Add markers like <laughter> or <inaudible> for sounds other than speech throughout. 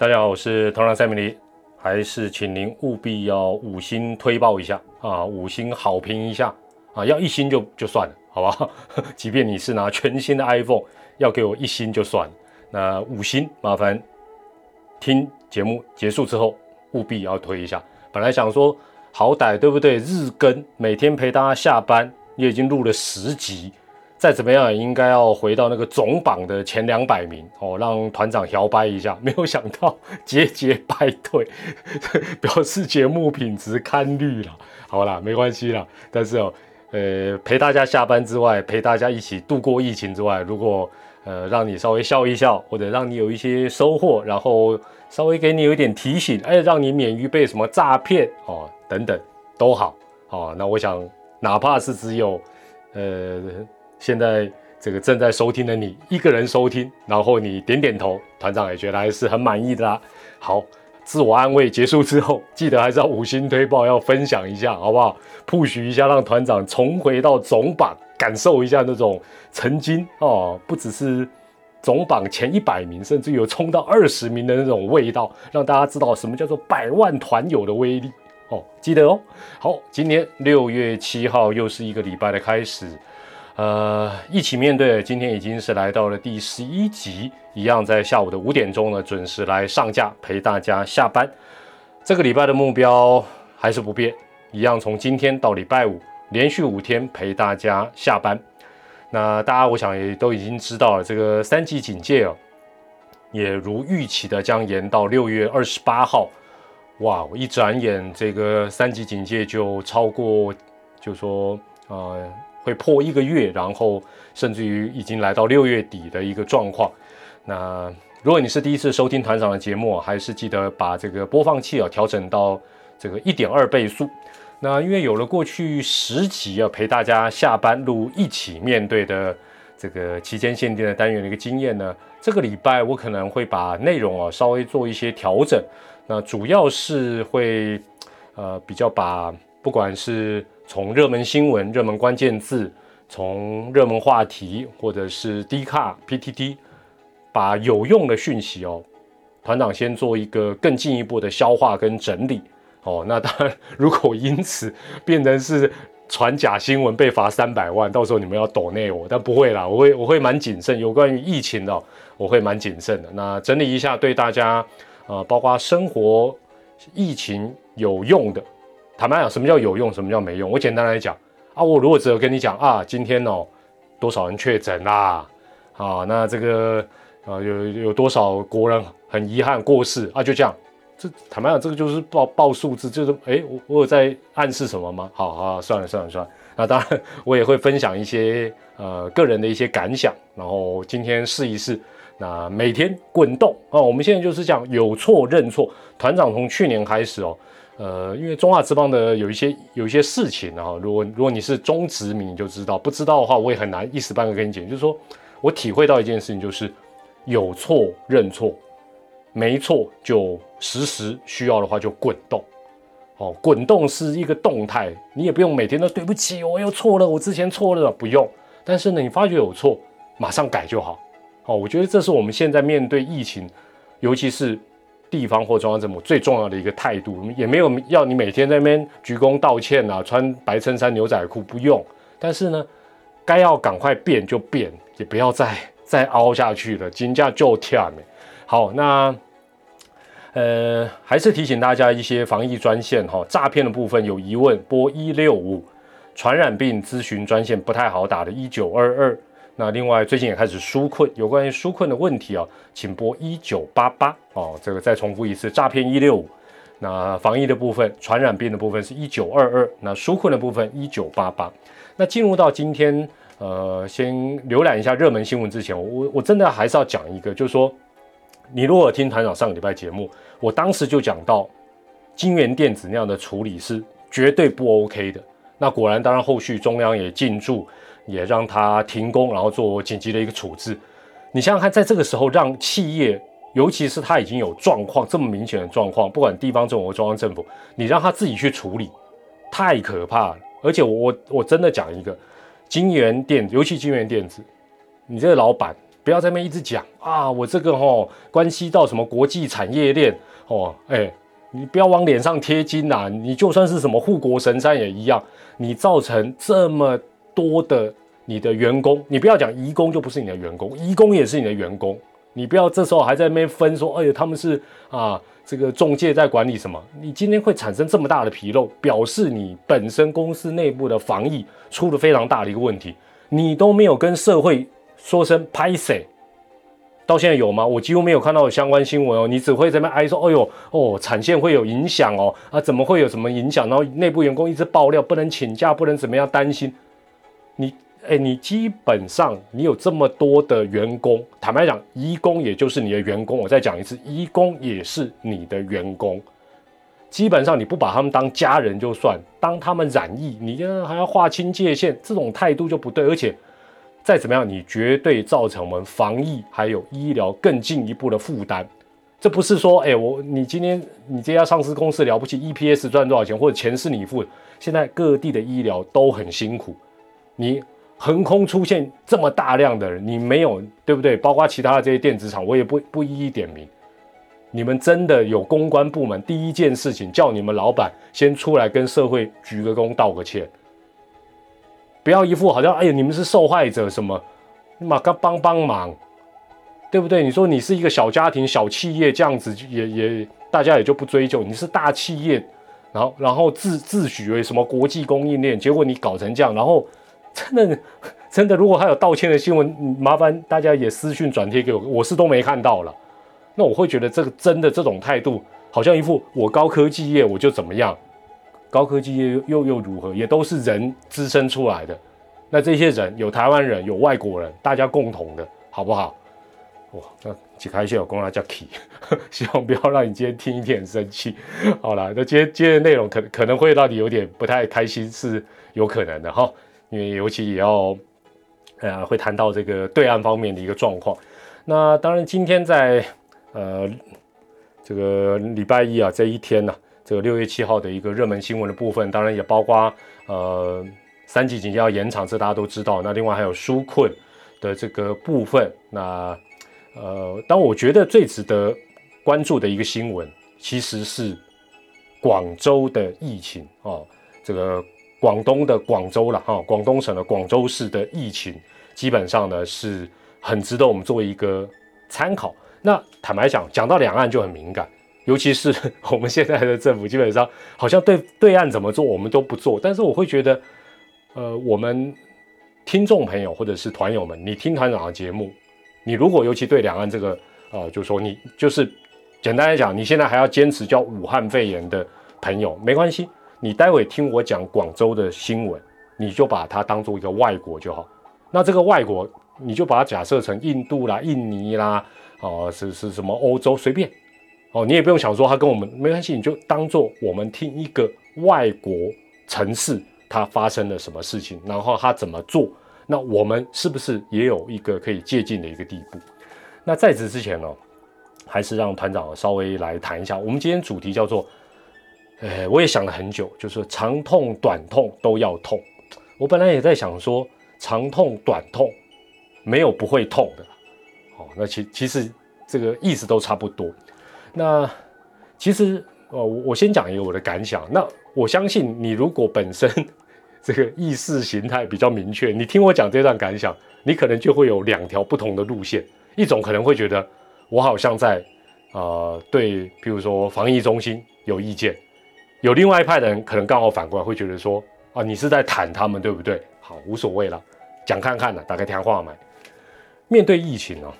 大家好，我是团长塞米尼，还是请您务必要五星推报一下啊，五星好评一下啊，要一星就就算了，好吧？<laughs> 即便你是拿全新的 iPhone，要给我一星就算了，那五星麻烦听节目结束之后务必要推一下。本来想说好歹对不对，日更每天陪大家下班，也已经录了十集。再怎么样也应该要回到那个总榜的前两百名哦，让团长摇摆一下。<laughs> 没有想到节节败退，<laughs> 表示节目品质堪虑了。好啦，没关系啦。但是哦，呃，陪大家下班之外，陪大家一起度过疫情之外，如果呃让你稍微笑一笑，或者让你有一些收获，然后稍微给你有一点提醒，哎，让你免于被什么诈骗哦等等都好哦。那我想，哪怕是只有呃。现在这个正在收听的你一个人收听，然后你点点头，团长也觉得还是很满意的啦。好，自我安慰结束之后，记得还是要五星推报，要分享一下，好不好？push 一下，让团长重回到总榜，感受一下那种曾经哦，不只是总榜前一百名，甚至有冲到二十名的那种味道，让大家知道什么叫做百万团友的威力哦。记得哦。好，今年六月七号又是一个礼拜的开始。呃，一起面对，今天已经是来到了第十一集，一样在下午的五点钟呢，准时来上架陪大家下班。这个礼拜的目标还是不变，一样从今天到礼拜五，连续五天陪大家下班。那大家我想也都已经知道了，这个三级警戒哦，也如预期的将延到六月二十八号。哇，我一转眼这个三级警戒就超过，就说呃。会破一个月，然后甚至于已经来到六月底的一个状况。那如果你是第一次收听团长的节目，还是记得把这个播放器啊调整到这个一点二倍速。那因为有了过去十集啊陪大家下班路一起面对的这个期间限定的单元的一个经验呢，这个礼拜我可能会把内容啊稍微做一些调整。那主要是会呃比较把不管是从热门新闻、热门关键字，从热门话题，或者是 D 卡、PTT，把有用的讯息哦，团长先做一个更进一步的消化跟整理哦。那当然，如果因此变成是传假新闻被罚三百万，到时候你们要抖内我，但不会啦，我会我会蛮谨慎。有关于疫情的，我会蛮谨慎的。那整理一下，对大家呃，包括生活疫情有用的。坦白讲，什么叫有用，什么叫没用？我简单来讲啊，我如果只有跟你讲啊，今天哦多少人确诊啦，啊，那这个啊有有多少国人很遗憾过世啊，就这样。这坦白讲，这个就是报报数字，就是哎，我我有在暗示什么吗？好好，算了算了算了。那当然，我也会分享一些呃个人的一些感想，然后今天试一试。那每天滚动啊，我们现在就是讲有错认错。团长从去年开始哦。呃，因为中华之邦的有一些有一些事情啊，如果如果你是中职迷，你就知道；不知道的话，我也很难一时半刻跟你讲。就是说我体会到一件事情，就是有错认错，没错就时时需要的话就滚动。哦，滚动是一个动态，你也不用每天都对不起，我又错了，我之前错了，不用。但是呢，你发觉有错，马上改就好。哦，我觉得这是我们现在面对疫情，尤其是。地方或中央政府最重要的一个态度，也没有要你每天在那边鞠躬道歉啊，穿白衬衫牛仔裤不用。但是呢，该要赶快变就变，也不要再再凹下去了，金价就跳没。好，那呃，还是提醒大家一些防疫专线哈，诈骗的部分有疑问拨一六五，传染病咨询专线不太好打的，一九二二。那另外最近也开始纾困，有关于纾困的问题啊，请拨一九八八哦。这个再重复一次，诈骗一六五。那防疫的部分，传染病的部分是一九二二。那纾困的部分一九八八。那进入到今天，呃，先浏览一下热门新闻之前，我我真的还是要讲一个，就是说，你如果听团长上个礼拜节目，我当时就讲到，金源电子那样的处理是绝对不 OK 的。那果然，当然后续中央也进驻。也让他停工，然后做紧急的一个处置。你想想看，在这个时候让企业，尤其是他已经有状况这么明显的状况，不管地方政府或中央政府，你让他自己去处理，太可怕了。而且我我真的讲一个，金源电子，尤其金源电子，你这个老板不要在那边一直讲啊，我这个哦关系到什么国际产业链哦，哎，你不要往脸上贴金呐，你就算是什么护国神山也一样，你造成这么多的你的员工，你不要讲移工就不是你的员工，移工也是你的员工，你不要这时候还在那边分说，哎呀，他们是啊。这个中介在管理什么？你今天会产生这么大的纰漏，表示你本身公司内部的防疫出了非常大的一个问题，你都没有跟社会说声拍谁？到现在有吗？我几乎没有看到相关新闻哦。你只会在那哀说：“哎呦，哦，产线会有影响哦，啊，怎么会有什么影响？”然后内部员工一直爆料，不能请假，不能怎么样，担心你。哎，你基本上你有这么多的员工，坦白讲，义工也就是你的员工。我再讲一次，义工也是你的员工。基本上你不把他们当家人就算，当他们染疫，你还要划清界限，这种态度就不对。而且再怎么样，你绝对造成我们防疫还有医疗更进一步的负担。这不是说，哎，我你今天你这家上市公司了不起，EPS 赚多少钱，或者钱是你付的。现在各地的医疗都很辛苦，你。横空出现这么大量的人，你没有对不对？包括其他的这些电子厂，我也不不一一点名。你们真的有公关部门，第一件事情叫你们老板先出来跟社会鞠个躬道个歉，不要一副好像哎呀你们是受害者什么，马刚帮帮忙，对不对？你说你是一个小家庭、小企业这样子，也也大家也就不追究。你是大企业，然后然后自自诩为什么国际供应链，结果你搞成这样，然后。真的，真的，如果还有道歉的新闻，麻烦大家也私讯转贴给我，我是都没看到了。那我会觉得这个真的这种态度，好像一副我高科技业我就怎么样，高科技业又又如何，也都是人滋生出来的。那这些人有台湾人，有外国人，大家共同的，好不好？哇，那几开心，我公他叫 Key，<laughs> 希望不要让你今天听一点生气。好了，那今天今天的内容可可能会让你有点不太开心，是有可能的哈。因为尤其也要，呃，会谈到这个对岸方面的一个状况。那当然，今天在呃这个礼拜一啊这一天呢，这个六月七号的一个热门新闻的部分，当然也包括呃三级警戒要延长，这大家都知道。那另外还有纾困的这个部分。那呃，当我觉得最值得关注的一个新闻，其实是广州的疫情哦，这个。广东的广州了哈，广东省的广州市的疫情基本上呢是很值得我们做一个参考。那坦白讲，讲到两岸就很敏感，尤其是我们现在的政府基本上好像对对岸怎么做我们都不做。但是我会觉得，呃，我们听众朋友或者是团友们，你听团长的节目，你如果尤其对两岸这个呃，就说你就是简单来讲，你现在还要坚持叫武汉肺炎的朋友，没关系。你待会听我讲广州的新闻，你就把它当做一个外国就好。那这个外国，你就把它假设成印度啦、印尼啦，哦，是是什么欧洲随便，哦，你也不用想说它跟我们没关系，你就当做我们听一个外国城市它发生了什么事情，然后它怎么做，那我们是不是也有一个可以借鉴的一个地步？那在此之前呢，还是让团长稍微来谈一下，我们今天主题叫做。哎，我也想了很久，就是长痛短痛都要痛。我本来也在想说，长痛短痛没有不会痛的。哦，那其其实这个意思都差不多。那其实哦，我先讲一个我的感想。那我相信你如果本身这个意识形态比较明确，你听我讲这段感想，你可能就会有两条不同的路线。一种可能会觉得我好像在啊对，比如说防疫中心有意见。有另外一派的人可能刚好反过来会觉得说啊，你是在谈他们对不对？好，无所谓了，讲看看呢，打开电话买。面对疫情呢，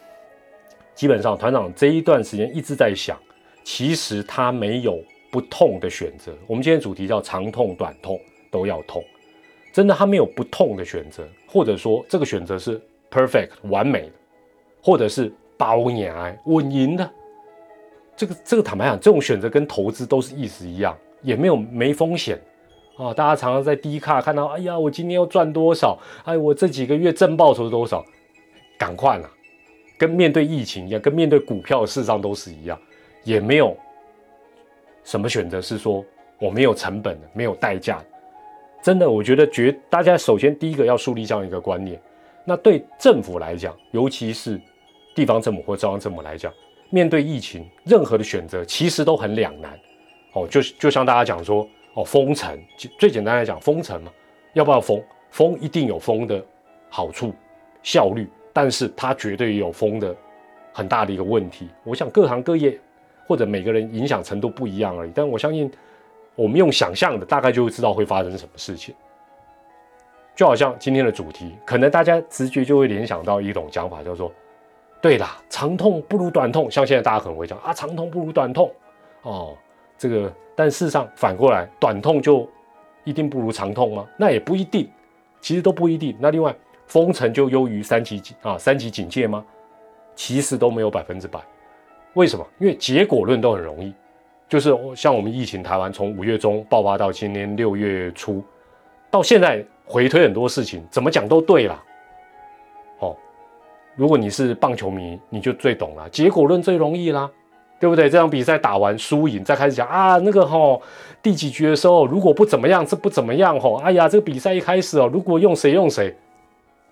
基本上团长这一段时间一直在想，其实他没有不痛的选择。我们今天主题叫长痛短痛都要痛，真的他没有不痛的选择，或者说这个选择是 perfect 完美的，或者是包年稳赢的。这个这个坦白讲，这种选择跟投资都是意思一样。也没有没风险啊！大家常常在低卡看到，哎呀，我今天要赚多少？哎，我这几个月挣报酬多少？赶快了，跟面对疫情一样，跟面对股票市场都是一样，也没有什么选择是说我没有成本的，没有代价。真的，我觉得绝大家首先第一个要树立这样一个观念。那对政府来讲，尤其是地方政府或中央政府来讲，面对疫情，任何的选择其实都很两难。哦，就就像大家讲说，哦，封城，最简单来讲，封城嘛，要不要封？封一定有封的好处、效率，但是它绝对有封的很大的一个问题。我想各行各业或者每个人影响程度不一样而已，但我相信我们用想象的，大概就会知道会发生什么事情。就好像今天的主题，可能大家直觉就会联想到一种讲法，叫做“对啦，长痛不如短痛”。像现在大家可能会讲啊，长痛不如短痛哦，这个，但事实上反过来，短痛就一定不如长痛吗？那也不一定。其实都不一定。那另外，封城就优于三级警啊三级警戒吗？其实都没有百分之百。为什么？因为结果论都很容易。就是像我们疫情，台湾从五月中爆发到今年六月初，到现在回推很多事情，怎么讲都对了。哦，如果你是棒球迷，你就最懂了。结果论最容易啦。对不对？这场比赛打完输赢，再开始讲啊，那个哈第几局的时候，如果不怎么样，这不怎么样吼。哎呀，这个比赛一开始哦，如果用谁用谁，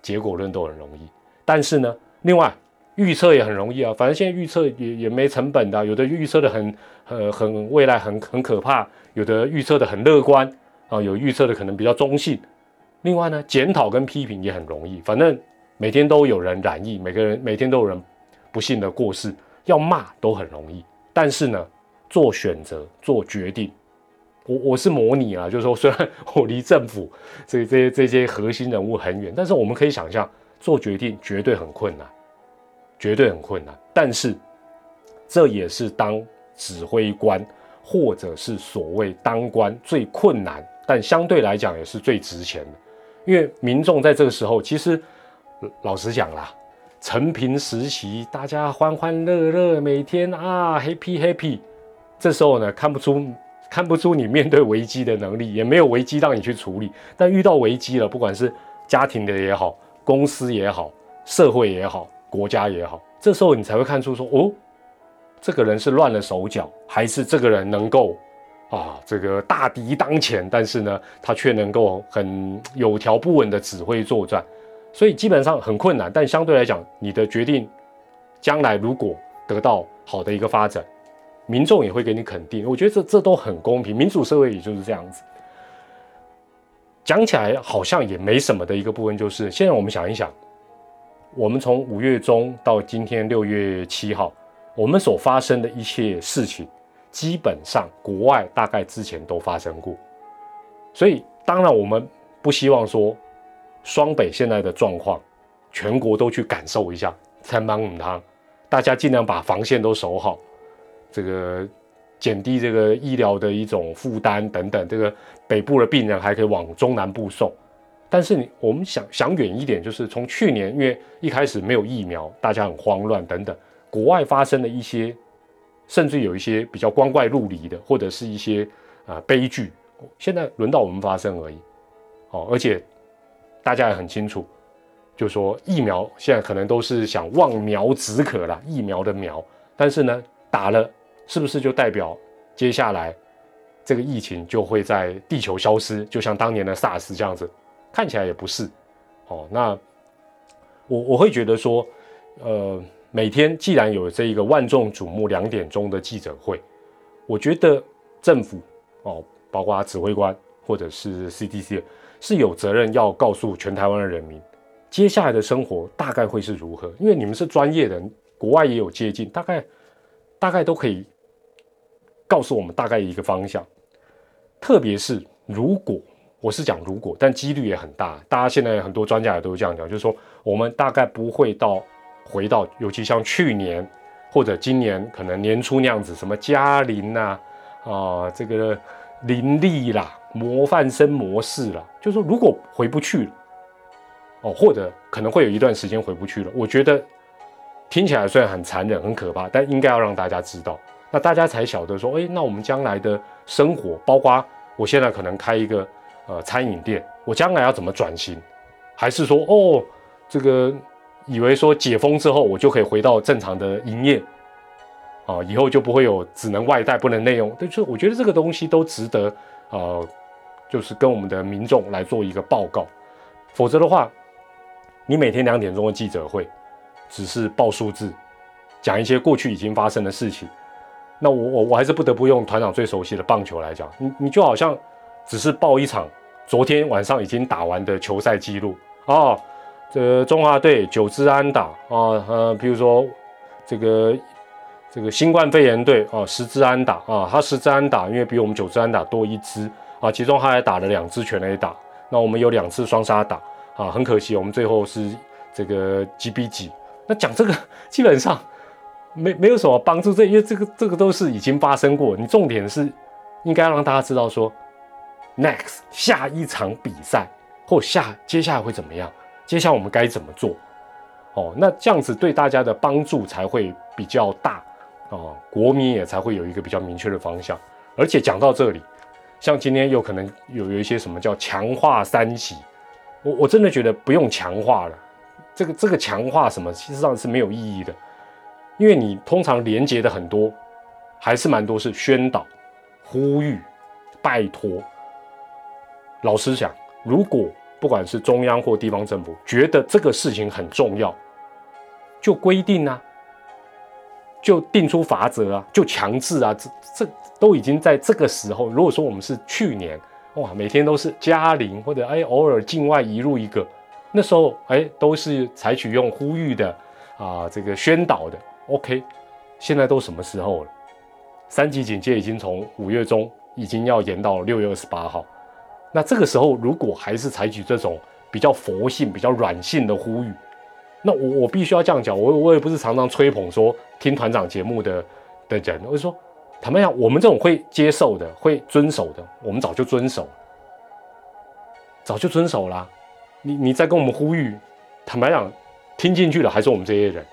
结果论都很容易。但是呢，另外预测也很容易啊。反正现在预测也也没成本的，有的预测的很呃很未来很很可怕，有的预测的很乐观啊，有预测的可能比较中性。另外呢，检讨跟批评也很容易。反正每天都有人染疫，每个人每天都有人不幸的过世。要骂都很容易，但是呢，做选择、做决定，我我是模拟啊，就是说，虽然 <laughs> 我离政府这这这些核心人物很远，但是我们可以想象，做决定绝对很困难，绝对很困难。但是这也是当指挥官或者是所谓当官最困难，但相对来讲也是最值钱的，因为民众在这个时候，其实老实讲啦。陈平时期，大家欢欢乐乐，每天啊 happy happy。这时候呢，看不出看不出你面对危机的能力，也没有危机让你去处理。但遇到危机了，不管是家庭的也好，公司也好，社会也好，国家也好，这时候你才会看出说，哦，这个人是乱了手脚，还是这个人能够啊，这个大敌当前，但是呢，他却能够很有条不紊的指挥作战。所以基本上很困难，但相对来讲，你的决定将来如果得到好的一个发展，民众也会给你肯定。我觉得这这都很公平，民主社会也就是这样子。讲起来好像也没什么的一个部分，就是现在我们想一想，我们从五月中到今天六月七号，我们所发生的一切事情，基本上国外大概之前都发生过。所以当然我们不希望说。双北现在的状况，全国都去感受一下，参帮五汤，大家尽量把防线都守好，这个减低这个医疗的一种负担等等。这个北部的病人还可以往中南部送，但是你我们想想远一点，就是从去年因为一开始没有疫苗，大家很慌乱等等，国外发生的一些，甚至有一些比较光怪陆离的，或者是一些啊悲剧，现在轮到我们发生而已。哦，而且。大家也很清楚，就说疫苗现在可能都是想望苗止渴了，疫苗的苗，但是呢，打了是不是就代表接下来这个疫情就会在地球消失？就像当年的 SARS 这样子，看起来也不是。哦，那我我会觉得说，呃，每天既然有这一个万众瞩目两点钟的记者会，我觉得政府哦，包括指挥官或者是 CDC。是有责任要告诉全台湾的人民，接下来的生活大概会是如何？因为你们是专业人，国外也有接近，大概大概都可以告诉我们大概一个方向。特别是如果我是讲如果，但几率也很大。大家现在很多专家也都这样讲，就是说我们大概不会到回到，尤其像去年或者今年可能年初那样子，什么嘉陵呐啊，这个林立啦。模范生模式啦，就是说，如果回不去了，哦，或者可能会有一段时间回不去了。我觉得听起来虽然很残忍、很可怕，但应该要让大家知道，那大家才晓得说，哎，那我们将来的生活，包括我现在可能开一个呃餐饮店，我将来要怎么转型？还是说，哦，这个以为说解封之后，我就可以回到正常的营业，啊，以后就不会有只能外带不能内用。就是我觉得这个东西都值得，呃。就是跟我们的民众来做一个报告，否则的话，你每天两点钟的记者会，只是报数字，讲一些过去已经发生的事情。那我我我还是不得不用团长最熟悉的棒球来讲，你你就好像只是报一场昨天晚上已经打完的球赛记录啊，这中华队九支安打啊，呃，比如说这个这个新冠肺炎队啊十支安打啊，他十支安打，因为比我们九支安打多一支啊，其中他还打了两支全垒打，那我们有两次双杀打啊，很可惜我们最后是这个几比几。那讲这个基本上。没没有什么帮助，这因为这个这个都是已经发生过。你重点是应该让大家知道说，next 下一场比赛或下接下来会怎么样，接下来我们该怎么做？哦，那这样子对大家的帮助才会比较大哦，国民也才会有一个比较明确的方向。而且讲到这里，像今天有可能有有一些什么叫强化三级，我我真的觉得不用强化了。这个这个强化什么，其实上是没有意义的。因为你通常连接的很多，还是蛮多是宣导、呼吁、拜托。老实讲，如果不管是中央或地方政府觉得这个事情很重要，就规定啊，就定出法则啊，就强制啊，这这都已经在这个时候。如果说我们是去年哇，每天都是加零或者哎偶尔境外移入一个，那时候哎都是采取用呼吁的啊这个宣导的。OK，现在都什么时候了？三级警戒已经从五月中已经要延到六月二十八号。那这个时候如果还是采取这种比较佛性、比较软性的呼吁，那我我必须要这样讲。我我也不是常常吹捧说听团长节目的的人，我就说坦白讲，我们这种会接受的、会遵守的，我们早就遵守，早就遵守啦。你你在跟我们呼吁，坦白讲，听进去了还是我们这些人。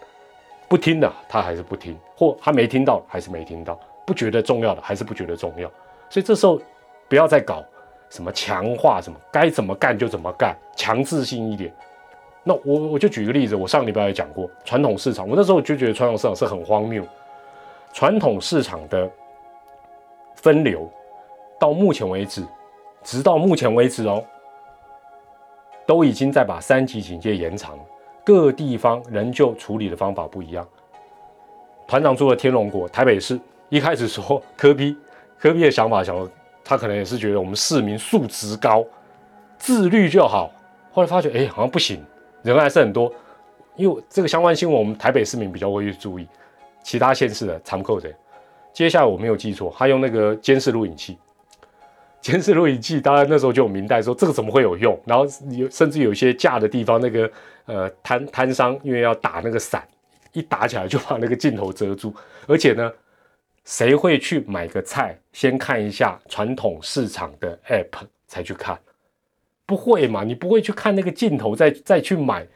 不听的，他还是不听；或他没听到，还是没听到；不觉得重要的，还是不觉得重要。所以这时候不要再搞什么强化什么，该怎么干就怎么干，强制性一点。那我我就举个例子，我上礼拜也讲过传统市场，我那时候就觉得传统市场是很荒谬。传统市场的分流到目前为止，直到目前为止哦，都已经在把三级警戒延长。各地方仍旧处理的方法不一样。团长住了天龙国，台北市一开始说科比，科比的想法想，他可能也是觉得我们市民素质高，自律就好。后来发觉，哎，好像不行，人还是很多。因为这个相关新闻，我们台北市民比较会去注意，其他县市的常扣的。接下来我没有记错，他用那个监视录影器。监视录影器，当然那时候就有明代说这个怎么会有用，然后有甚至有一些架的地方，那个呃摊摊商因为要打那个伞，一打起来就把那个镜头遮住。而且呢，谁会去买个菜先看一下传统市场的 app 才去看？不会嘛？你不会去看那个镜头再再去买？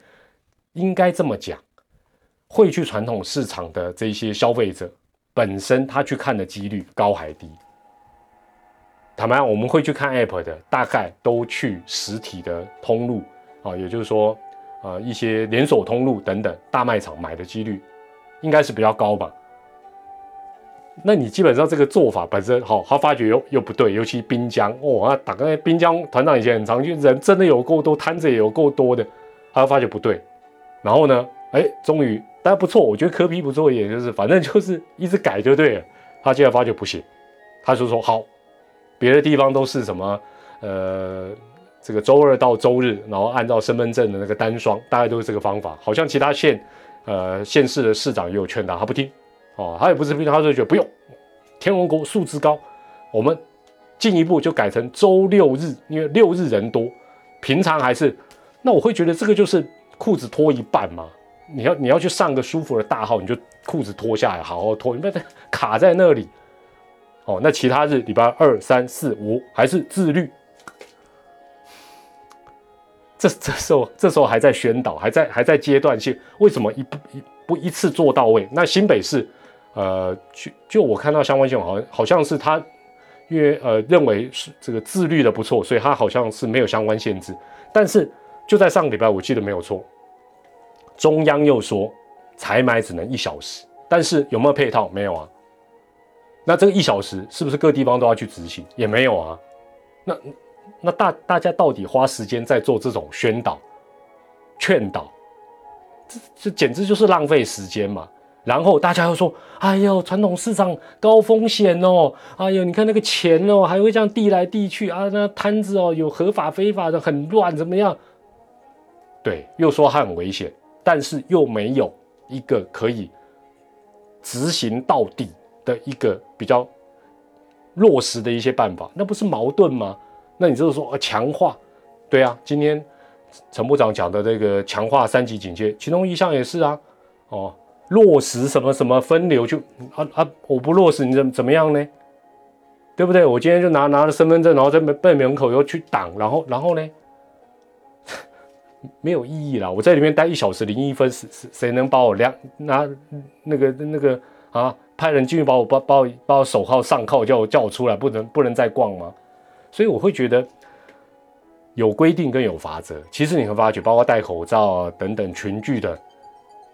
应该这么讲，会去传统市场的这些消费者本身他去看的几率高还低？坦白，我们会去看 App 的，大概都去实体的通路啊，也就是说，呃，一些连锁通路等等大卖场买的几率，应该是比较高吧。那你基本上这个做法本身好，他发觉又又不对，尤其滨江哦，那打个滨江团长以前很常去，人真的有够多，摊子也有够多的，他发觉不对，然后呢，哎，终于，但不错，我觉得科比不错，也就是反正就是一直改就对了，他现在发觉不行，他就说好。别的地方都是什么？呃，这个周二到周日，然后按照身份证的那个单双，大概都是这个方法。好像其他县，呃，县市的市长也有劝他，他不听。哦，他也不是不听，他就觉得不用。天龙国素质高，我们进一步就改成周六日，因为六日人多，平常还是。那我会觉得这个就是裤子脱一半嘛。你要你要去上个舒服的大号，你就裤子脱下来，好好脱，你不要 <laughs> 卡在那里。哦，那其他日礼拜二、三、四、五还是自律。这这时候这时候还在宣导，还在还在阶段性。为什么一不一不一次做到位？那新北市，呃，就就我看到相关新闻，好像好像是他因为呃认为是这个自律的不错，所以他好像是没有相关限制。但是就在上个礼拜，我记得没有错，中央又说采买只能一小时，但是有没有配套？没有啊。那这个一小时是不是各地方都要去执行？也没有啊。那那大大家到底花时间在做这种宣导、劝导，这这简直就是浪费时间嘛。然后大家又说：“哎呦，传统市场高风险哦，哎呦，你看那个钱哦，还会这样递来递去啊，那摊子哦，有合法非法的，很乱，怎么样？”对，又说它很危险，但是又没有一个可以执行到底的一个比较落实的一些办法，那不是矛盾吗？那你就是说呃强化，对啊，今天陈部长讲的这个强化三级警戒，其中一项也是啊，哦。落实什么什么分流就啊啊！我不落实你怎怎么样呢？对不对？我今天就拿拿了身份证，然后在背门口又去挡，然后然后呢？<laughs> 没有意义了。我在里面待一小时零一分，谁谁谁能把我量拿那个那个啊？派人进去把我把把我把我手铐上铐，叫我叫我出来，不能不能再逛吗？所以我会觉得有规定跟有法则。其实你会发觉，包括戴口罩啊等等群聚的。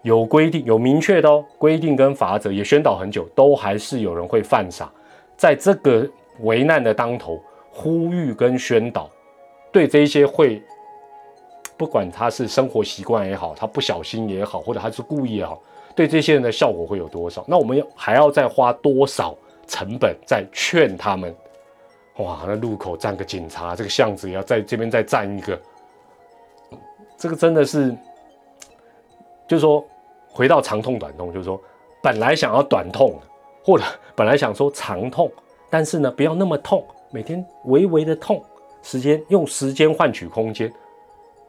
有规定，有明确的哦，规定跟法则也宣导很久，都还是有人会犯傻。在这个危难的当头，呼吁跟宣导，对这些会，不管他是生活习惯也好，他不小心也好，或者他是故意也好，对这些人的效果会有多少？那我们要还要再花多少成本再劝他们？哇，那路口站个警察，这个巷子也要在这边再站一个，这个真的是，就是说。回到长痛短痛，就是说，本来想要短痛，或者本来想说长痛，但是呢，不要那么痛，每天微微的痛，时间用时间换取空间，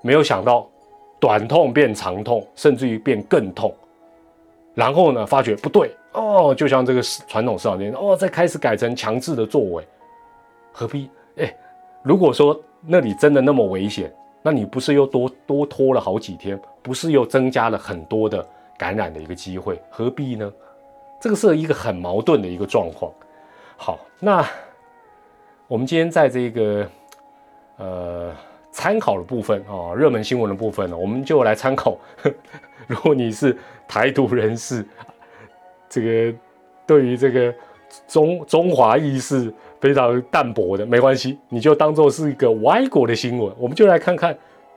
没有想到短痛变长痛，甚至于变更痛，然后呢，发觉不对哦，就像这个传统市场店哦，再开始改成强制的作为，何必？哎，如果说那里真的那么危险，那你不是又多多拖了好几天，不是又增加了很多的？感染的一个机会，何必呢？这个是一个很矛盾的一个状况。好，那我们今天在这个呃参考的部分啊，热门新闻的部分呢，我们就来参考。<laughs> 如果你是台独人士，这个对于这个中中华意识非常淡薄的，没关系，你就当做是一个外国的新闻。我们就来看看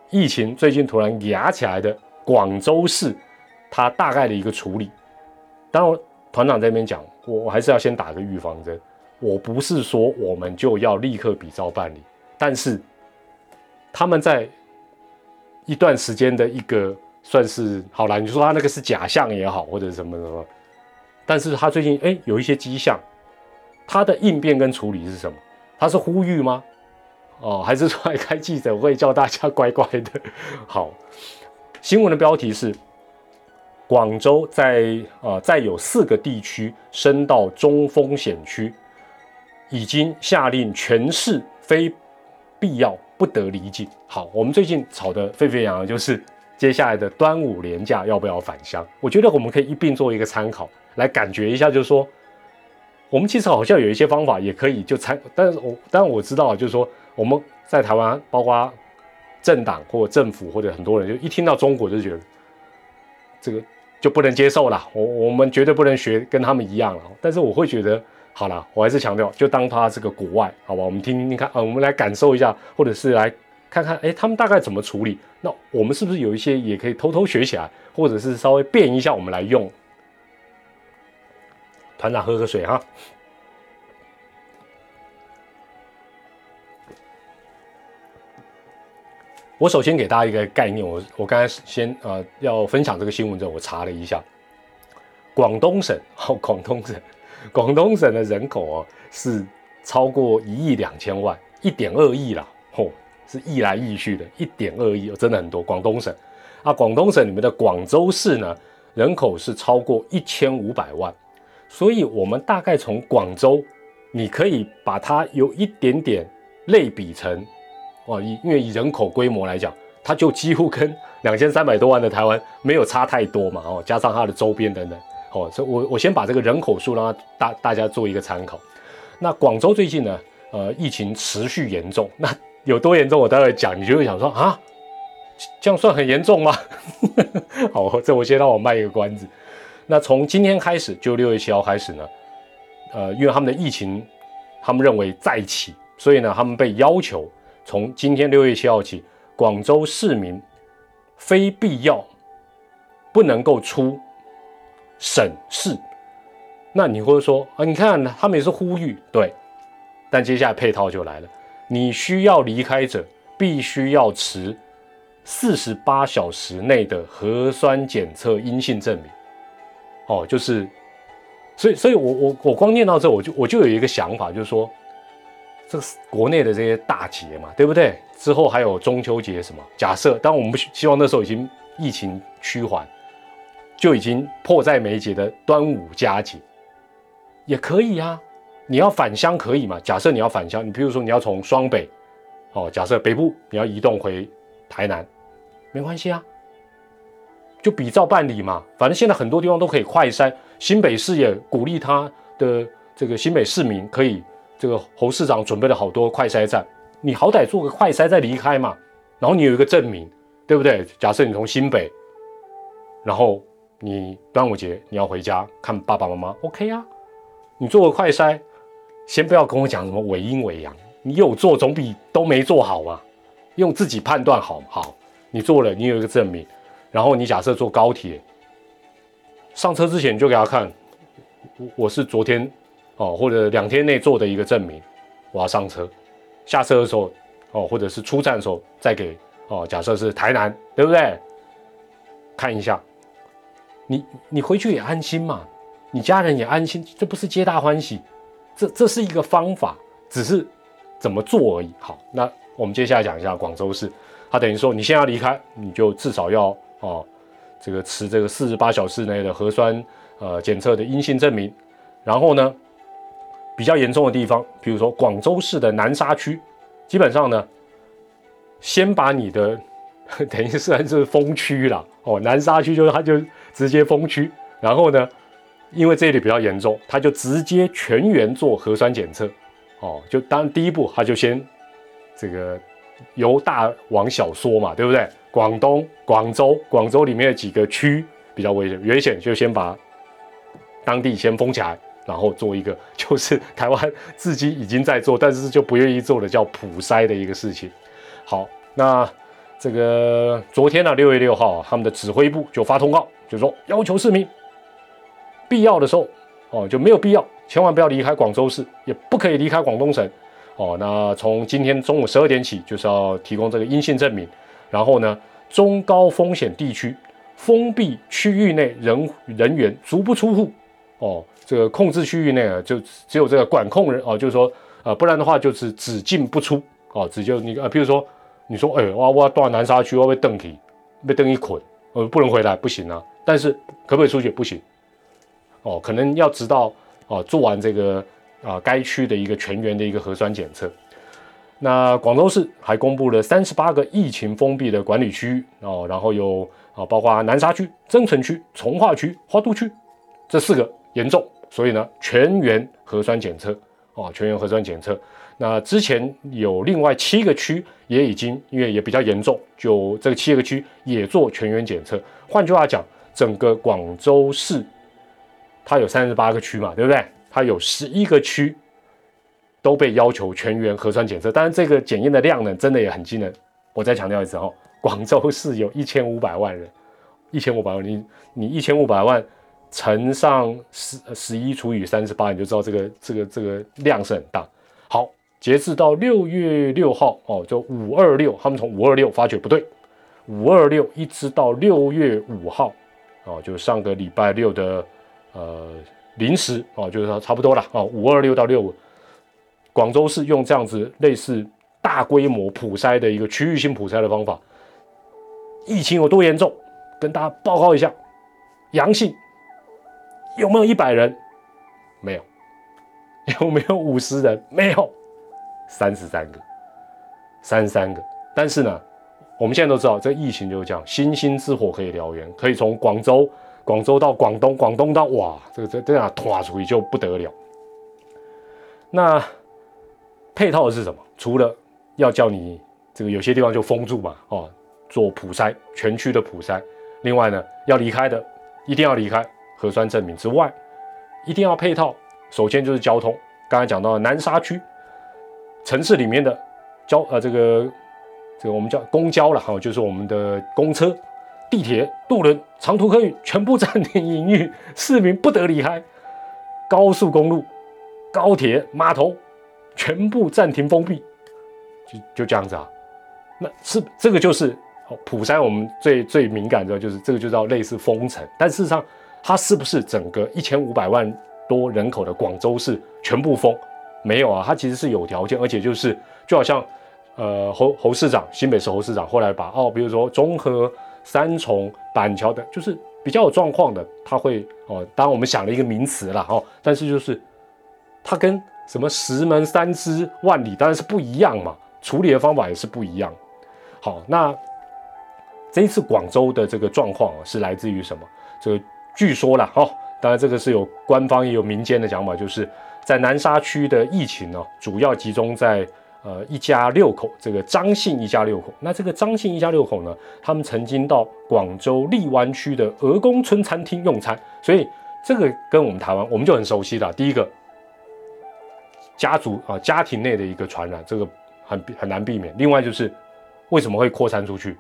疫情最近突然压起来的广州市。他大概的一个处理，当然团长这边讲，我我还是要先打个预防针。我不是说我们就要立刻比照办理，但是他们在一段时间的一个算是好了，你说他那个是假象也好，或者什么什么，但是他最近哎有一些迹象，他的应变跟处理是什么？他是呼吁吗？哦，还是出来 <laughs> 开记者会叫大家乖乖的？好，新闻的标题是。广州在呃，再有四个地区升到中风险区，已经下令全市非必要不得离境。好，我们最近吵得沸沸扬扬，就是接下来的端午连假要不要返乡？我觉得我们可以一并做一个参考，来感觉一下，就是说，我们其实好像有一些方法也可以就参，但是我但我知道，就是说我们在台湾，包括政党或政府或者很多人，就一听到中国就觉得这个。就不能接受了，我我们绝对不能学跟他们一样了。但是我会觉得，好了，我还是强调，就当他是个国外，好吧？我们听听看，啊，我们来感受一下，或者是来看看，哎，他们大概怎么处理？那我们是不是有一些也可以偷偷学起来，或者是稍微变一下，我们来用？团长喝喝水哈。我首先给大家一个概念，我我刚才先呃要分享这个新闻之后，我查了一下，广东省哦，<laughs> 广东省，广东省的人口哦是超过一亿两千万，一点二亿啦，哦，是亿来亿去的，一点二亿，真的很多。广东省啊，广东省里面的广州市呢，人口是超过一千五百万，所以我们大概从广州，你可以把它有一点点类比成。哦，以因为以人口规模来讲，它就几乎跟两千三百多万的台湾没有差太多嘛。哦，加上它的周边等等，哦，所以我我先把这个人口数让大大家做一个参考。那广州最近呢，呃，疫情持续严重，那有多严重？我待会讲，你就会想说啊，这样算很严重吗？<laughs> 好，这我先让我卖一个关子。那从今天开始，就六月七号开始呢，呃，因为他们的疫情，他们认为再起，所以呢，他们被要求。从今天六月七号起，广州市民非必要不能够出省市。那你会说啊，你看他们也是呼吁对，但接下来配套就来了，你需要离开者必须要持四十八小时内的核酸检测阴性证明。哦，就是，所以，所以我我我光念到这，我就我就有一个想法，就是说，这个国内的这些大节嘛，对不对？之后还有中秋节什么？假设，当我们不希望那时候已经疫情趋缓，就已经迫在眉睫的端午佳节，也可以啊。你要返乡可以嘛？假设你要返乡，你比如说你要从双北，哦，假设北部你要移动回台南，没关系啊。就比照办理嘛，反正现在很多地方都可以快筛。新北市也鼓励他的这个新北市民可以，这个侯市长准备了好多快筛站，你好歹做个快筛再离开嘛。然后你有一个证明，对不对？假设你从新北，然后你端午节你要回家看爸爸妈妈，OK 啊？你做个快筛，先不要跟我讲什么伪阴伪阳，你有做总比都没做好嘛。用自己判断好好，你做了，你有一个证明。然后你假设坐高铁上车之前，你就给他看，我我是昨天哦，或者两天内做的一个证明，我要上车。下车的时候哦，或者是出站的时候再给哦，假设是台南，对不对？看一下，你你回去也安心嘛，你家人也安心，这不是皆大欢喜？这这是一个方法，只是怎么做而已。好，那我们接下来讲一下广州市，它等于说你现在要离开，你就至少要。哦，这个持这个四十八小时内的核酸呃检测的阴性证明，然后呢，比较严重的地方，比如说广州市的南沙区，基本上呢，先把你的 <laughs> 等于是是封区了哦，南沙区就是它就直接封区，然后呢，因为这里比较严重，他就直接全员做核酸检测哦，就当第一步，他就先这个由大往小说嘛，对不对？广东、广州、广州里面的几个区比较危险，危险就先把当地先封起来，然后做一个 <laughs> 就是台湾自己已经在做，但是就不愿意做的叫普筛的一个事情。好，那这个昨天呢，六月六号，他们的指挥部就发通告，就说要求市民必要的时候哦就没有必要，千万不要离开广州市，也不可以离开广东省哦。那从今天中午十二点起，就是要提供这个阴性证明。然后呢，中高风险地区封闭区域内人人员足不出户哦，这个控制区域内啊，就只有这个管控人哦，就是说呃，不然的话就是只进不出哦，只就你呃，比如说你说哎，我我到南沙区我被登起，被登一捆，呃，不能回来不行啊，但是可不可以出去？不行。哦，可能要直到哦做完这个啊该区的一个全员的一个核酸检测。那广州市还公布了三十八个疫情封闭的管理区域哦，然后有啊，包括南沙区、增城区、从化区、花都区这四个严重，所以呢，全员核酸检测哦，全员核酸检测。那之前有另外七个区也已经因为也比较严重，就这个七个区也做全员检测。换句话讲，整个广州市它有三十八个区嘛，对不对？它有十一个区。都被要求全员核酸检测，当然这个检验的量呢，真的也很惊人。我再强调一次哈，广州市有一千五百万人，一千五百万，你你一千五百万乘上十十一除以三十八，你就知道这个这个这个量是很大。好，截至到六月六号哦，就五二六，他们从五二六发觉不对，五二六一直到六月五号哦，就上个礼拜六的呃零时哦，就是说差不多了哦，五二六到六五。广州市用这样子类似大规模普筛的一个区域性普筛的方法，疫情有多严重？跟大家报告一下，阳性有没有一百人？没有。有没有五十人？没有。三十三个，三十三个。但是呢，我们现在都知道，这疫情就是这样，星星之火可以燎原，可以从广州、广州到广东、广东到哇，这个这这样拖出去就不得了。那。配套的是什么？除了要叫你这个有些地方就封住嘛，哦，做普筛，全区的普筛。另外呢，要离开的一定要离开核酸证明之外，一定要配套。首先就是交通，刚才讲到南沙区城市里面的交呃这个这个我们叫公交了哈，就是我们的公车地铁、渡轮、长途客运全部暂停营运，市民不得离开。高速公路、高铁、码头全部暂停封闭，就就这样子啊。那是这个就是釜山，我们最最敏感的，就是这个就叫类似封城。但事实上，它是不是整个一千五百万多人口的广州市全部封？没有啊，它其实是有条件，而且就是就好像。呃，侯侯市长，新北市侯市长后来把哦，比如说中和、三重、板桥的，就是比较有状况的，他会哦，当然我们想了一个名词了哦，但是就是他跟什么石门三支万里当然是不一样嘛，处理的方法也是不一样。好，那这一次广州的这个状况是来自于什么？这个据说了哦，当然这个是有官方也有民间的讲法，就是在南沙区的疫情呢，主要集中在。呃，一家六口，这个张姓一家六口，那这个张姓一家六口呢，他们曾经到广州荔湾区的鹅公村餐厅用餐，所以这个跟我们台湾我们就很熟悉的。第一个，家族啊，家庭内的一个传染，这个很很难避免。另外就是为什么会扩散出去，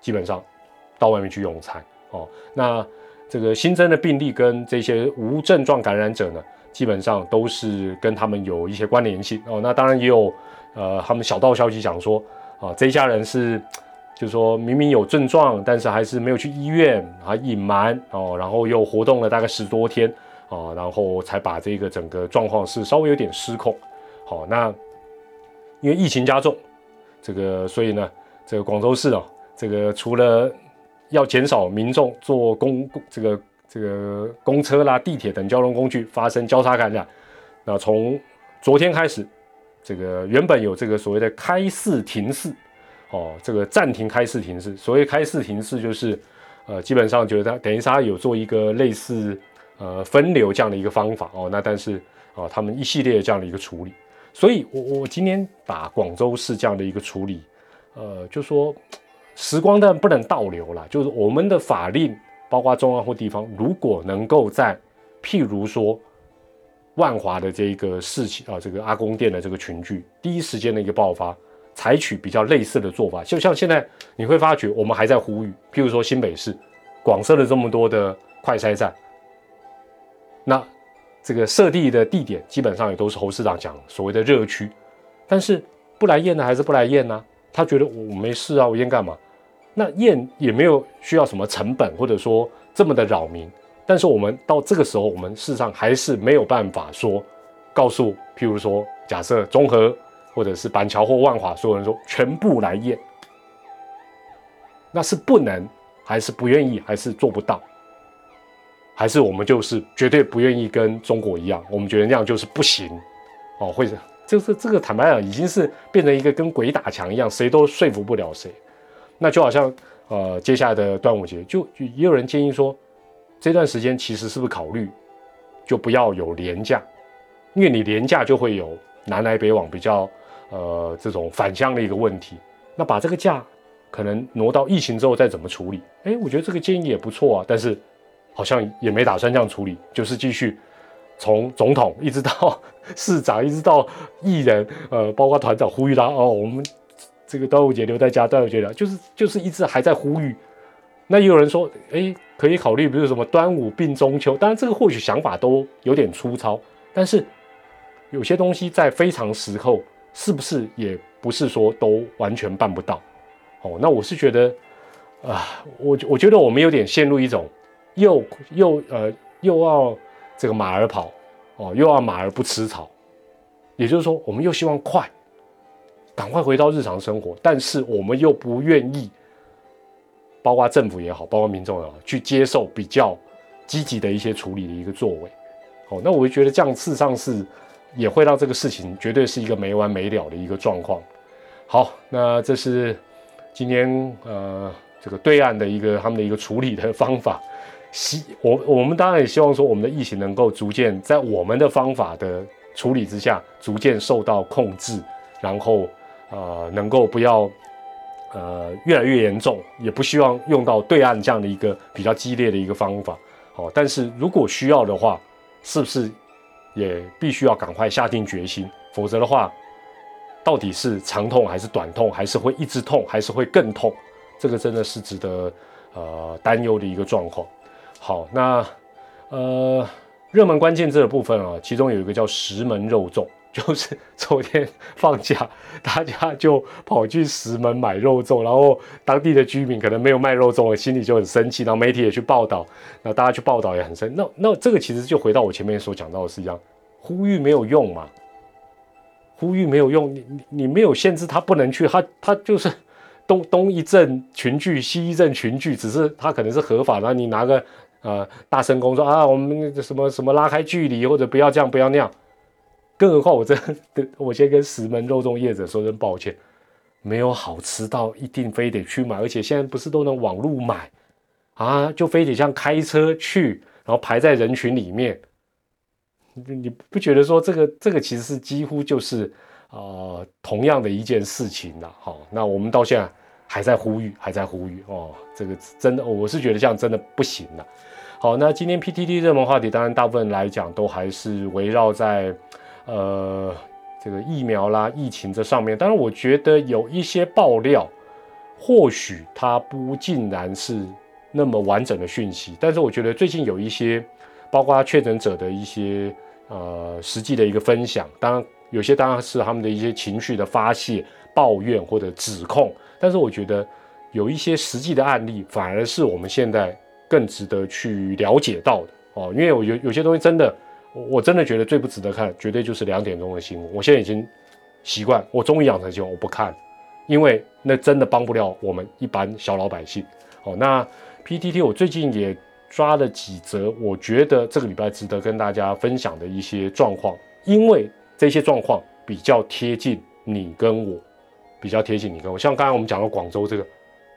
基本上到外面去用餐哦。那这个新增的病例跟这些无症状感染者呢，基本上都是跟他们有一些关联性哦。那当然也有。呃，他们小道消息讲说，啊，这一家人是，就是说明明有症状，但是还是没有去医院，啊，隐瞒哦，然后又活动了大概十多天，啊，然后才把这个整个状况是稍微有点失控。好，那因为疫情加重，这个所以呢，这个广州市啊，这个除了要减少民众坐公这个这个公车啦、地铁等交通工具发生交叉感染，那从昨天开始。这个原本有这个所谓的开市停市，哦，这个暂停开市停市。所谓开市停市，就是呃，基本上觉得等于他有做一个类似呃分流这样的一个方法哦。那但是啊，他们一系列这样的一个处理，所以我我今天把广州市这样的一个处理，呃，就说时光但不能倒流了，就是我们的法令，包括中央或地方，如果能够在譬如说。万华的这个事情啊，这个阿公店的这个群聚，第一时间的一个爆发，采取比较类似的做法，就像现在你会发觉，我们还在呼吁，譬如说新北市广设了这么多的快筛站，那这个设立的地点基本上也都是侯市长讲所谓的热区，但是不来验的还是不来验呢？他觉得我没事啊，我验干嘛？那验也没有需要什么成本，或者说这么的扰民。但是我们到这个时候，我们事实上还是没有办法说，告诉譬如说，假设中和或者是板桥或万华所有人说全部来验，那是不能，还是不愿意，还是做不到，还是我们就是绝对不愿意跟中国一样，我们觉得那样就是不行哦，或者就是这个坦白讲，已经是变成一个跟鬼打墙一样，谁都说服不了谁。那就好像呃，接下来的端午节，就就也有人建议说。这段时间其实是不是考虑就不要有廉价，因为你廉价就会有南来北往比较呃这种返乡的一个问题。那把这个价可能挪到疫情之后再怎么处理？哎，我觉得这个建议也不错啊。但是好像也没打算这样处理，就是继续从总统一直到市长，一直到艺人，呃，包括团长呼吁他哦，我们这个端午节留在家，端午节了，就是就是一直还在呼吁。那也有人说，哎，可以考虑，比如什么端午并中秋。当然，这个或许想法都有点粗糙，但是有些东西在非常时候，是不是也不是说都完全办不到？哦，那我是觉得，啊，我我觉得我们有点陷入一种又又呃又要这个马儿跑，哦，又要马儿不吃草，也就是说，我们又希望快，赶快回到日常生活，但是我们又不愿意。包括政府也好，包括民众也好，去接受比较积极的一些处理的一个作为，哦，那我就觉得这样事实上是也会让这个事情绝对是一个没完没了的一个状况。好，那这是今天呃这个对岸的一个他们的一个处理的方法。希我我们当然也希望说我们的疫情能够逐渐在我们的方法的处理之下逐渐受到控制，然后呃能够不要。呃，越来越严重，也不希望用到对岸这样的一个比较激烈的一个方法。好，但是如果需要的话，是不是也必须要赶快下定决心？否则的话，到底是长痛还是短痛，还是会一直痛，还是会更痛？这个真的是值得呃担忧的一个状况。好，那呃热门关键字的部分啊，其中有一个叫石门肉粽。就是昨天放假，大家就跑去石门买肉粽，然后当地的居民可能没有卖肉粽，心里就很生气，然后媒体也去报道，那大家去报道也很生。那那这个其实就回到我前面所讲到的是一样，呼吁没有用嘛，呼吁没有用，你你你没有限制他不能去，他他就是东东一阵群聚，西一阵群聚，只是他可能是合法的，你拿个呃大声公说啊，我们什么什么拉开距离，或者不要这样，不要那样。更何况我这，我先跟石门肉粽业者说声抱歉，没有好吃到一定非得去买，而且现在不是都能网络买啊，就非得像开车去，然后排在人群里面，你不觉得说这个 <laughs> 这个其实是几乎就是啊同样的一件事情了？好，那我们到现在还在呼吁，还在呼吁哦，这个真的我是觉得这样真的不行了。好，那今天 PTT 热门话题，当然大部分来讲都还是围绕在。呃，这个疫苗啦、疫情这上面，当然我觉得有一些爆料，或许它不尽然是那么完整的讯息，但是我觉得最近有一些，包括确诊者的一些呃实际的一个分享，当然有些当然是他们的一些情绪的发泄、抱怨或者指控，但是我觉得有一些实际的案例，反而是我们现在更值得去了解到的哦，因为我有有些东西真的。我真的觉得最不值得看，绝对就是两点钟的新闻。我现在已经习惯，我终于养成习惯，我不看，因为那真的帮不了我们一般小老百姓。哦，那 PTT 我最近也抓了几则，我觉得这个礼拜值得跟大家分享的一些状况，因为这些状况比较贴近你跟我，比较贴近你跟我。像刚才我们讲到广州这个，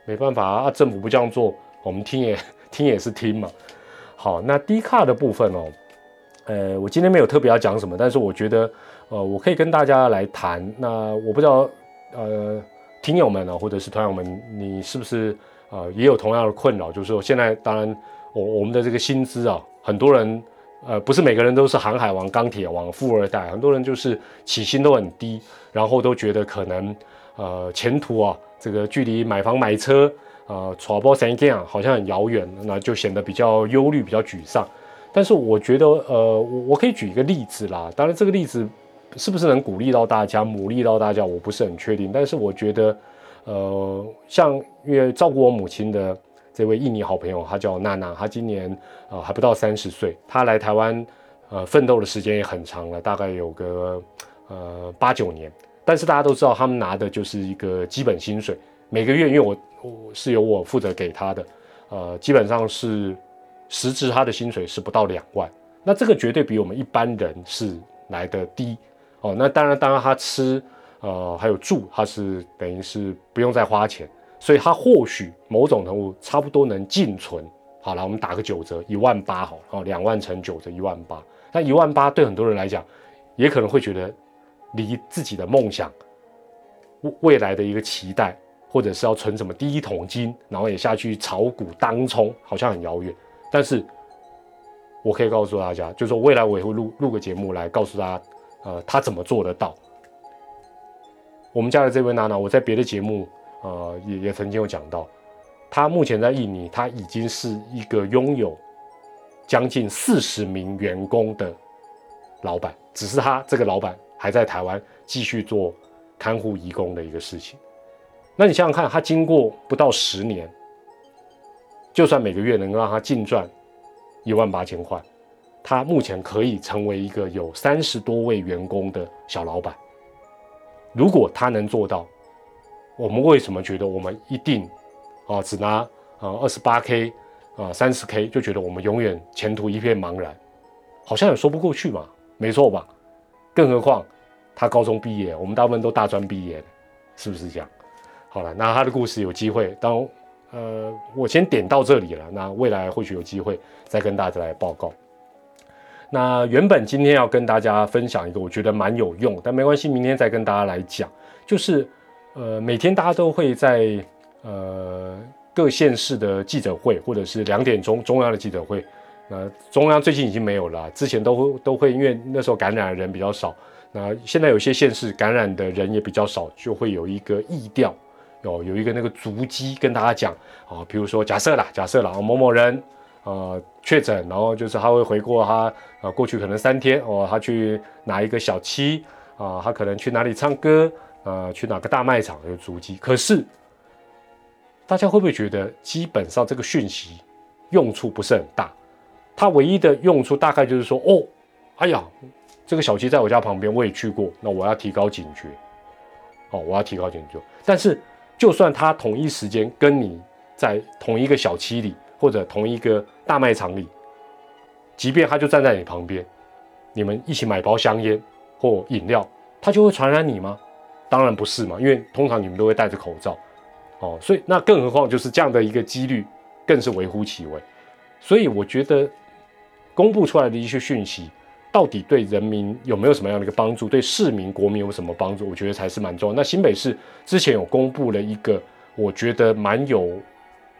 没办法啊，政府不这样做，我们听也 <laughs> 听也是听嘛。好，那低卡的部分哦。呃，我今天没有特别要讲什么，但是我觉得，呃，我可以跟大家来谈。那我不知道，呃，听友们呢，或者是团友们，你是不是呃也有同样的困扰？就是说，现在当然，我我们的这个薪资啊，很多人，呃，不是每个人都是航海王、钢铁王、富二代，很多人就是起薪都很低，然后都觉得可能，呃，前途啊，这个距离买房买车啊，trouble s a 好像很遥远，那就显得比较忧虑、比较沮丧。但是我觉得，呃，我我可以举一个例子啦。当然，这个例子是不是能鼓励到大家、鼓励到大家，我不是很确定。但是我觉得，呃，像因为照顾我母亲的这位印尼好朋友，她叫娜娜，她今年呃还不到三十岁，她来台湾呃奋斗的时间也很长了，大概有个呃八九年。但是大家都知道，他们拿的就是一个基本薪水，每个月因为我我是由我负责给他的，呃，基本上是。实质他的薪水是不到两万，那这个绝对比我们一般人是来的低哦。那当然，当然他吃呃还有住，他是等于是不用再花钱，所以他或许某种程度差不多能净存。好了，我们打个九折，一万八好，哦，两万乘九折一万八。那一万八对很多人来讲，也可能会觉得离自己的梦想未未来的一个期待，或者是要存什么第一桶金，然后也下去炒股当冲，好像很遥远。但是，我可以告诉大家，就是说未来我也会录录个节目来告诉大家，呃，他怎么做得到。我们家的这位娜娜，我在别的节目，呃，也也曾经有讲到，他目前在印尼，他已经是一个拥有将近四十名员工的老板，只是他这个老板还在台湾继续做看护义工的一个事情。那你想想看，他经过不到十年。就算每个月能让他净赚一万八千块，他目前可以成为一个有三十多位员工的小老板。如果他能做到，我们为什么觉得我们一定啊只拿啊二十八 k 啊三十 k 就觉得我们永远前途一片茫然？好像也说不过去嘛，没错吧？更何况他高中毕业，我们大部分都大专毕业，是不是这样？好了，那他的故事有机会当。呃，我先点到这里了。那未来或许有机会再跟大家来报告。那原本今天要跟大家分享一个我觉得蛮有用，但没关系，明天再跟大家来讲。就是呃，每天大家都会在呃各县市的记者会，或者是两点钟中央的记者会。那中央最近已经没有了，之前都会都会，因为那时候感染的人比较少。那现在有些县市感染的人也比较少，就会有一个疫调。有有一个那个足迹跟大家讲啊，比如说假设啦，假设啦，某某人啊确诊，然后就是他会回过他啊过去可能三天哦，他去哪一个小七啊，他可能去哪里唱歌啊，去哪个大卖场有足迹。可是大家会不会觉得基本上这个讯息用处不是很大？它唯一的用处大概就是说哦，哎呀，这个小七在我家旁边，我也去过，那我要提高警觉哦，我要提高警觉。但是就算他同一时间跟你在同一个小区里，或者同一个大卖场里，即便他就站在你旁边，你们一起买包香烟或饮料，他就会传染你吗？当然不是嘛，因为通常你们都会戴着口罩，哦，所以那更何况就是这样的一个几率，更是微乎其微。所以我觉得公布出来的一些讯息，到底对人民有没有什么样的一个帮助？对市民、国民有什么帮助？我觉得才是蛮重要。那新北市之前有公布了一个，我觉得蛮有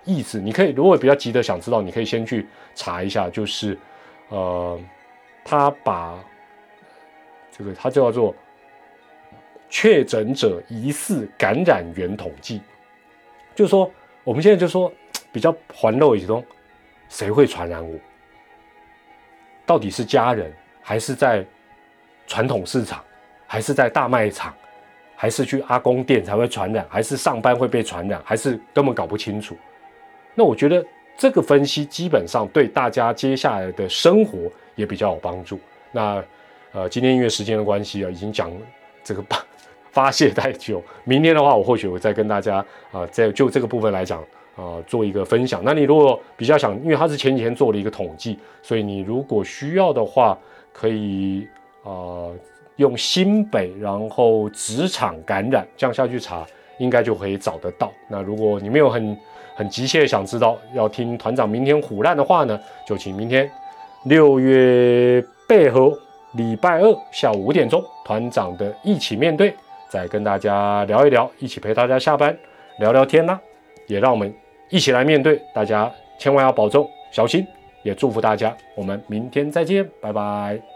意思。你可以如果比较急的想知道，你可以先去查一下，就是呃，他把这个他叫做确诊者疑似感染源统计，就是说我们现在就说比较环漏一种，谁会传染我？到底是家人，还是在传统市场，还是在大卖场，还是去阿公店才会传染，还是上班会被传染，还是根本搞不清楚？那我觉得这个分析基本上对大家接下来的生活也比较有帮助。那呃，今天因为时间的关系啊，已经讲这个发 <laughs> 发泄太久，明天的话，我或许会再跟大家啊，在就这个部分来讲。啊，做一个分享。那你如果比较想，因为他是前几天做了一个统计，所以你如果需要的话，可以啊用新北，然后职场感染这样下去查，应该就可以找得到。那如果你没有很很急切想知道要听团长明天虎烂的话呢，就请明天六月八号礼拜二下午五点钟，团长的一起面对，再跟大家聊一聊，一起陪大家下班聊聊天啦，也让我们。一起来面对，大家千万要保重，小心，也祝福大家。我们明天再见，拜拜。